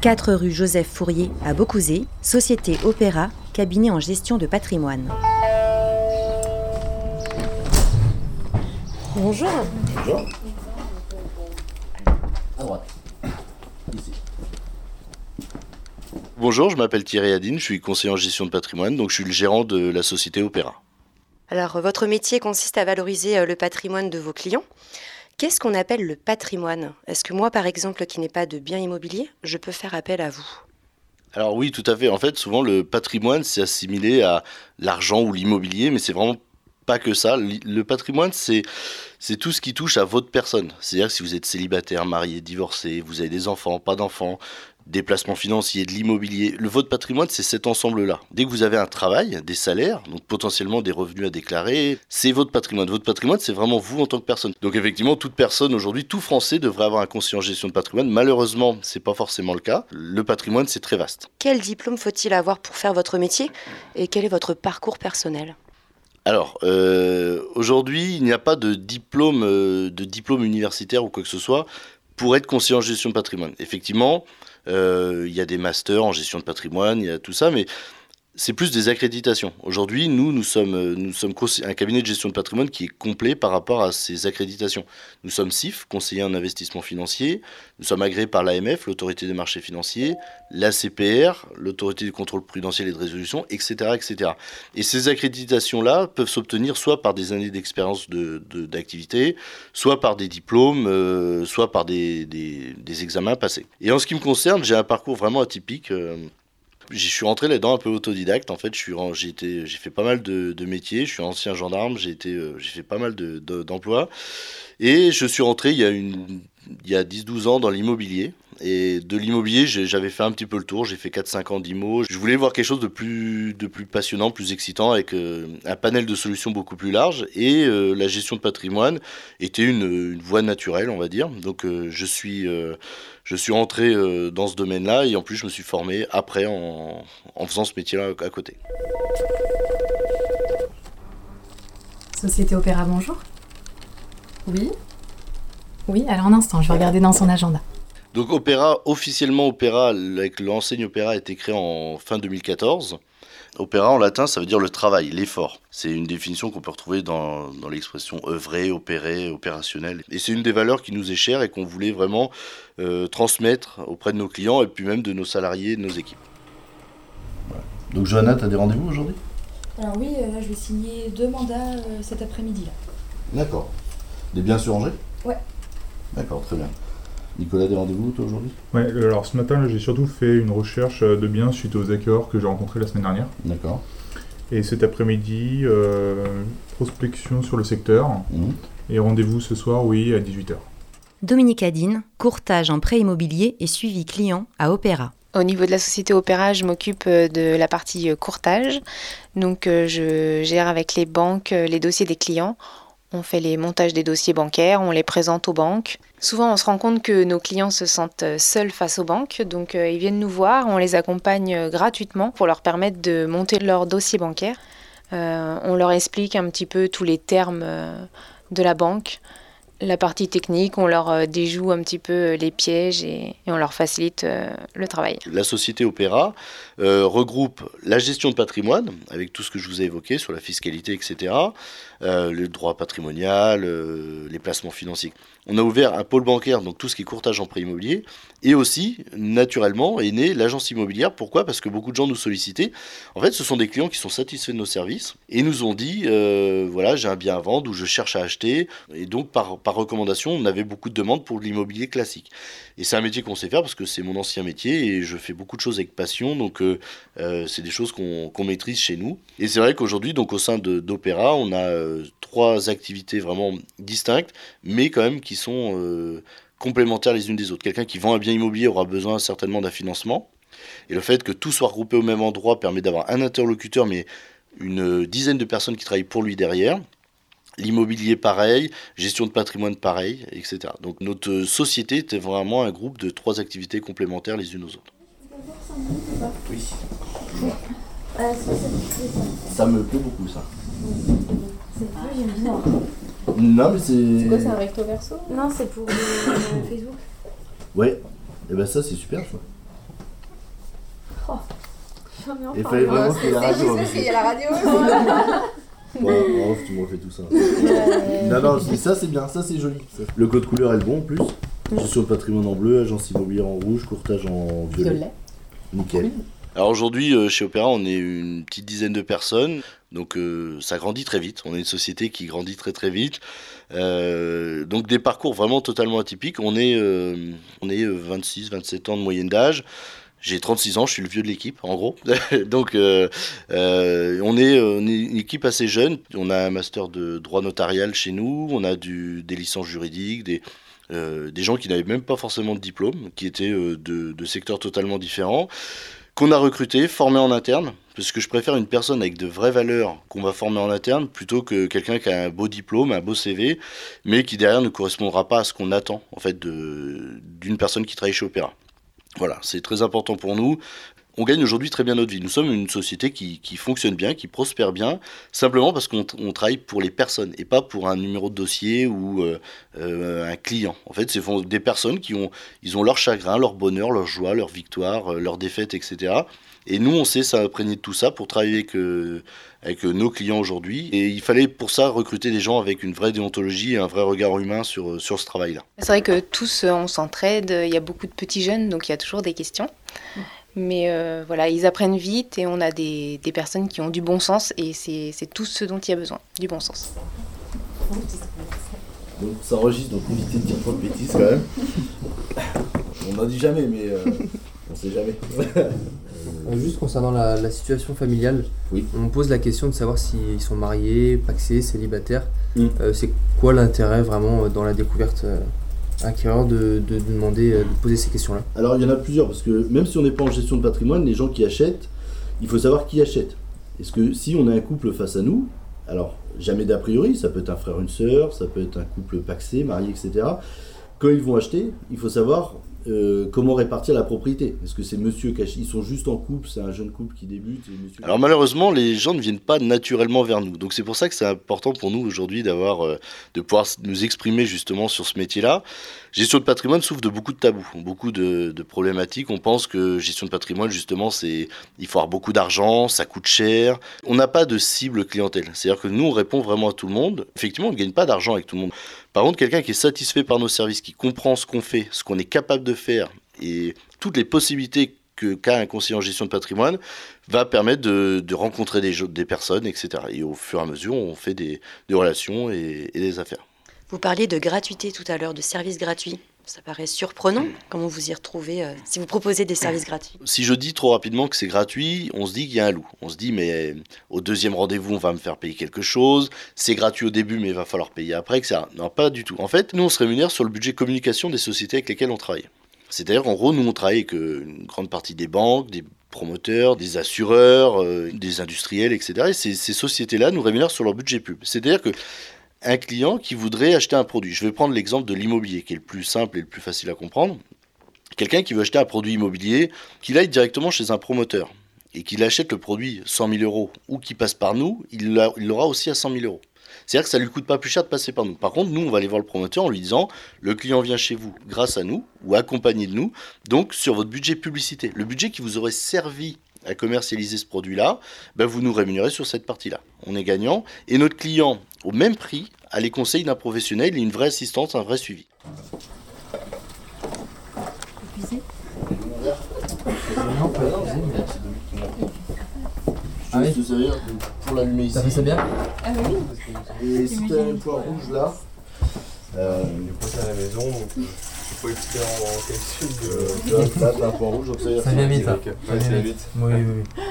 4 rue Joseph Fourier à Beaucouzé, société Opéra, cabinet en gestion de patrimoine. Bonjour. Bonjour. À droite. Ici. Bonjour, je m'appelle Thierry Adine, je suis conseiller en gestion de patrimoine, donc je suis le gérant de la société Opéra. Alors, votre métier consiste à valoriser euh, le patrimoine de vos clients. Qu'est-ce qu'on appelle le patrimoine? Est-ce que moi, par exemple, qui n'ai pas de bien immobilier, je peux faire appel à vous? Alors oui, tout à fait. En fait, souvent, le patrimoine, c'est assimilé à l'argent ou l'immobilier, mais c'est vraiment pas que ça. Le patrimoine, c'est c'est tout ce qui touche à votre personne. C'est-à-dire si vous êtes célibataire, marié, divorcé, vous avez des enfants, pas d'enfants, des placements financiers, de l'immobilier. Le votre patrimoine, c'est cet ensemble-là. Dès que vous avez un travail, des salaires, donc potentiellement des revenus à déclarer, c'est votre patrimoine. Votre patrimoine, c'est vraiment vous en tant que personne. Donc effectivement, toute personne aujourd'hui, tout Français devrait avoir un conseiller en gestion de patrimoine. Malheureusement, c'est pas forcément le cas. Le patrimoine, c'est très vaste. Quel diplôme faut-il avoir pour faire votre métier et quel est votre parcours personnel? Alors, euh, aujourd'hui, il n'y a pas de diplôme, euh, de diplôme universitaire ou quoi que ce soit pour être conseiller en gestion de patrimoine. Effectivement, il y a des masters en gestion de patrimoine, il y a tout ça, mais c'est plus des accréditations. Aujourd'hui, nous, nous sommes, euh, nous sommes un cabinet de gestion de patrimoine qui est complet par rapport à ces accréditations. Nous sommes CIF, conseiller en investissement financier. Nous sommes agréés par l'AMF, l'autorité des marchés financiers, l'ACPR, l'autorité du contrôle prudentiel et de résolution, etc. etc. Et ces accréditations-là peuvent s'obtenir soit par des années d'expérience d'activité, de, soit par des diplômes, euh, soit par des, des, examens passés. Et en ce qui me concerne, j'ai un parcours vraiment atypique. Euh, je suis rentré là-dedans un peu autodidacte. En fait, j'ai fait pas mal de, métiers. Je suis ancien gendarme. J'ai euh, fait pas mal d'emplois. et je suis rentré il y a une, il y a 10-12 ans dans l'immobilier. Et de l'immobilier, j'avais fait un petit peu le tour. J'ai fait 4-5 ans d'IMO. Je voulais voir quelque chose de plus, de plus passionnant, plus excitant, avec euh, un panel de solutions beaucoup plus large. Et euh, la gestion de patrimoine était une, voie naturelle, on va dire. Donc je suis je suis euh, dans ce domaine-là et en plus je me suis formé après en, faisant ce métier-là à côté. Société Opéra, bonjour. Oui Oui, alors un instant, je vais regarder dans son agenda. Donc Opéra, officiellement Opéra, avec l'enseigne Opéra a été créé en fin 2014. Opéra en latin, ça veut dire le travail, l'effort. C'est une définition qu'on peut retrouver dans, dans l'expression œuvrer, opérer, opérationnel. Et c'est une des valeurs qui nous est chère et qu'on voulait vraiment euh, transmettre auprès de nos clients et puis même de nos salariés, de nos équipes. Donc Johanna, tu as des rendez-vous aujourd'hui? Alors oui, euh, là je vais signer deux mandats euh, cet après-midi. D'accord. Des biens sur Angers? Ouais. D'accord, très bien. Nicolas, des rendez-vous toi aujourd'hui? Ouais, alors ce matin, j'ai surtout fait une recherche de biens suite aux accords que j'ai rencontrés la semaine dernière. D'accord. Et cet après-midi, euh, prospection sur le secteur. Mmh. Et rendez-vous ce soir, oui, à 18h. Dominique Adine, courtage en prêt immobilier et suivi client à Opéra. Au niveau de la société Opéra, je m'occupe euh, de la partie euh, courtage. Donc je gère avec les banques les dossiers des clients on fait les montages des dossiers bancaires, on les présente aux banques. Souvent, on se rend compte que nos clients se sentent euh, seuls face aux banques, donc euh, ils viennent nous voir, on les accompagne euh, gratuitement pour leur permettre de monter leur dossier bancaire. on leur explique un petit peu tous les termes de la banque, la partie technique, on leur déjoue un petit peu les pièges et, on leur facilite le travail. La société Opéra regroupe la gestion de patrimoine, avec tout ce que je vous ai évoqué sur la fiscalité, etc., euh, le droit patrimonial, euh, les placements financiers. On a ouvert un pôle bancaire, donc tout ce qui est courtage en prêt immobilier, et aussi, naturellement, est née l'agence immobilière. Pourquoi? Parce que beaucoup de gens nous sollicitaient. En fait, ce sont des clients qui sont satisfaits de nos services et nous ont dit, euh, voilà, j'ai un bien à vendre ou je cherche à acheter. Et donc, par recommandation, on avait beaucoup de demandes pour l'immobilier classique. Et c'est un métier qu'on sait faire parce que c'est mon ancien métier et je fais beaucoup de choses avec passion. Donc, c'est des choses qu'on maîtrise chez nous. Et c'est vrai qu'aujourd'hui, donc au sein d'Opéra, on a euh, trois activités vraiment distinctes, mais quand même qui sont euh, complémentaires les unes des autres. Quelqu'un qui vend un bien immobilier aura besoin certainement d'un financement. Et le fait que tout soit regroupé au même endroit permet d'avoir un interlocuteur, mais une dizaine de personnes qui travaillent pour lui derrière. L'immobilier pareil, gestion de patrimoine pareil, etc. Donc notre société était vraiment un groupe de trois activités complémentaires les unes aux autres. Oui. Ça me plaît beaucoup ça. Non, mais c'est. C'est quoi, c'est un recto verso? Non, c'est pour euh, Facebook. Ouais, et eh ben ça, c'est super, ça. Il fallait vraiment qu'il y ait la radio. C'est il y a la radio. En off, tu me refais tout ça. non, non, je dis ça c'est bien, ça c'est joli. Le code couleur est le bon en plus. Gestion de patrimoine en bleu, agence immobilière en rouge, courtage en violet. Violet. Nickel. Alors aujourd'hui, euh, chez Opéra, on est une petite dizaine de personnes, donc euh, ça grandit très vite. On est une société qui grandit très très vite. Euh, donc des parcours vraiment totalement atypiques. On est, euh, on est 26-27 ans de moyenne d'âge. J'ai 36 ans, je suis le vieux de l'équipe, en gros. donc euh, euh, on, est, une équipe assez jeune. On a un master de droit notarial chez nous, on a des licences juridiques, des, euh, des gens qui n'avaient même pas forcément de diplôme, qui étaient de, secteurs totalement différents, qu'on a recrutés, formés en interne, parce que je préfère une personne avec de vraies valeurs qu'on va former en interne, plutôt que quelqu'un qui a un beau diplôme, un beau CV, mais qui derrière ne correspondra pas à ce qu'on attend en fait d'une personne qui travaille chez Opéra. Voilà, c'est très important pour nous. On gagne aujourd'hui très bien notre vie. Nous sommes une société qui, qui fonctionne bien, qui prospère bien, simplement parce qu'on on travaille pour les personnes et pas pour un numéro de dossier ou euh, euh, un client. En fait, c'est des personnes qui ont, ils ont leur chagrin, leur bonheur, leur joie, leur victoire, euh, leur défaite, etc. Et nous, on sait s'imprégner de tout ça pour travailler avec, euh, avec nos clients aujourd'hui. Et il fallait pour ça recruter des gens avec une vraie déontologie et un vrai regard humain sur, sur ce travail-là. C'est vrai que tous, on s'entraide. Il y a beaucoup de petits jeunes, donc il y a toujours des questions. Mais euh, voilà, ils apprennent vite et on a des, des personnes qui ont du bon sens et c'est c'est tout ce dont il y a besoin, du bon sens. Donc ça enregistre, donc évitez de dire trop de bêtises quand même. On n'en dit jamais, mais euh, on sait jamais. Euh, Juste concernant la, la situation familiale, Oui. on me pose la question de savoir s'ils sont mariés, paxés, célibataires. Mm. Euh, c'est quoi l'intérêt vraiment dans la découverte euh, acquéreur de, de demander, euh, de poser ces questions-là Alors il y en a plusieurs, parce que même si on n'est pas en gestion de patrimoine, les gens qui achètent, il faut savoir qui achète. Est-ce que si on a un couple face à nous, alors jamais d'a priori, ça peut être un frère, une sœur, ça peut être un couple paxé, marié, etc. Quand ils vont acheter, il faut savoir euh, comment répartir la propriété. Est-ce que c'est monsieur achète Ils sont juste en couple, c'est un jeune couple qui débute. Alors malheureusement, les gens ne viennent pas naturellement vers nous. Donc c'est pour ça que c'est important pour nous aujourd'hui d'avoir, euh, de pouvoir nous exprimer justement sur ce métier-là. Gestion de patrimoine souffre de beaucoup de tabous, beaucoup de, de problématiques. On pense que gestion de patrimoine, justement, c'est il faut avoir beaucoup d'argent, ça coûte cher. On n'a pas de cible clientèle. C'est-à-dire que nous, on répond vraiment à tout le monde. Effectivement, on ne gagne pas d'argent avec tout le monde. Par contre, quelqu'un qui est satisfait par nos services, qui comprend ce qu'on fait, ce qu'on est capable de faire et toutes les possibilités que qu'a un conseiller en gestion de patrimoine, va permettre de, de rencontrer des, personnes, etc. Et au fur et à mesure, on fait des, des relations et, et des affaires. Vous parliez de gratuité tout à l'heure, de services gratuits. Ça paraît surprenant. Comment vous y retrouvez euh, si vous proposez des services gratuits? Si je dis trop rapidement que c'est gratuit, on se dit qu'il y a un loup. On se dit, mais euh, au deuxième rendez-vous, on va me faire payer quelque chose. C'est gratuit au début, mais il va falloir payer après, etc. Non, pas du tout. En fait, nous, on se rémunère sur le budget communication des sociétés avec lesquelles on travaille. C'est-à-dire qu'en gros, nous, on travaille avec euh, une grande partie des banques, des promoteurs, des assureurs, euh, des industriels, etc. Et ces, sociétés-là nous rémunèrent sur leur budget pub. C'est-à-dire que un client qui voudrait acheter un produit, je vais prendre l'exemple de l'immobilier, qui est le plus simple et le plus facile à comprendre. Quelqu'un qui veut acheter un produit immobilier, qu'il aille directement chez un promoteur et qu'il achète le produit 100 000 euros ou qu'il passe par nous, il l'aura aussi à 100 000 euros. C'est-à-dire que ça ne lui coûte pas plus cher de passer par nous. Par contre, nous, on va aller voir le promoteur en lui disant le client vient chez vous grâce à nous ou accompagné de nous, donc sur votre budget publicité. Le budget qui vous aurait servi à commercialiser ce produit-là, ben vous nous rémunérez sur cette partie-là. On est gagnant. Et notre client, au même prix, a les conseils d'un professionnel et une vraie assistance, un vrai suivi. Se servir pour l'allumer ici. Ça fait ça bien Ah bah oui. Et si t'as un point rouge là, euh, à la maison, donc euh, suis pas expert en calcul. euh, tu vois, là t'as un point rouge, donc ça Ça vient vite, ça. Ouais, Ça ça vient va vite. vite. Oui, oui, oui.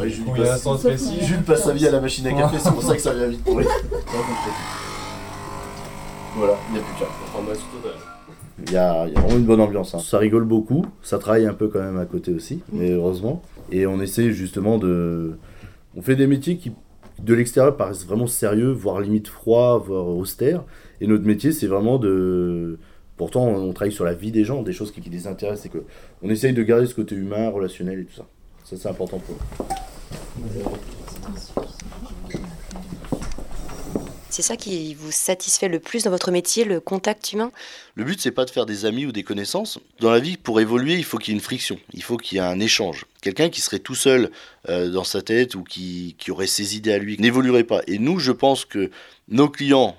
Ouais, Jules, Oui, passe, l'instant précis. Jules passe sa vie à la machine à café, c'est pour ça que ça vient vite pour lui. voilà, il n'y a plus qu'à. Il y a, il y a vraiment une bonne ambiance. hein. Ça rigole beaucoup, ça travaille un peu quand même à côté aussi, mais heureusement. Et on essaie justement de. On fait des métiers qui, de l'extérieur, paraissent vraiment sérieux, voire limite froid, voire austère. Et notre métier, c'est vraiment de. Pourtant, on travaille sur la vie des gens, des choses qui, qui les intéressent. C'est que on essaye de garder ce côté humain, relationnel et tout ça. Ça, c'est important pour nous. C'est ça qui vous satisfait le plus dans votre métier, le contact humain? Le but, c'est pas de faire des amis ou des connaissances. Dans la vie, pour évoluer, il faut qu'il y ait une friction, il faut qu'il y ait un échange. Quelqu'un qui serait tout seul euh, dans sa tête ou qui, qui aurait ses idées à lui n'évoluerait pas. Et nous, je pense que nos clients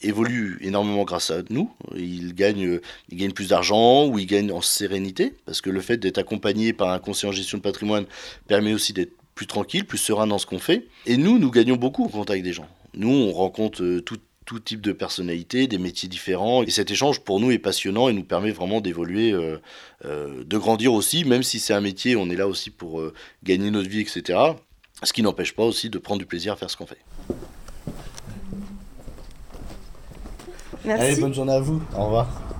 évoluent énormément grâce à nous. Ils gagnent, ils gagnent plus d'argent ou ils gagnent en sérénité parce que le fait d'être accompagné par un conseiller en gestion de patrimoine permet aussi d'être plus tranquille, plus serein dans ce qu'on fait. Et nous, nous gagnons beaucoup au contact des gens. Nous, on rencontre euh, tout, tout type de personnalités, des métiers différents. Et cet échange, pour nous, est passionnant et nous permet vraiment d'évoluer, euh, euh, de grandir aussi, même si c'est un métier, on est là aussi pour euh, gagner notre vie, etc. Ce qui n'empêche pas aussi de prendre du plaisir à faire ce qu'on fait. Merci. Allez, bonne journée à vous. Au revoir.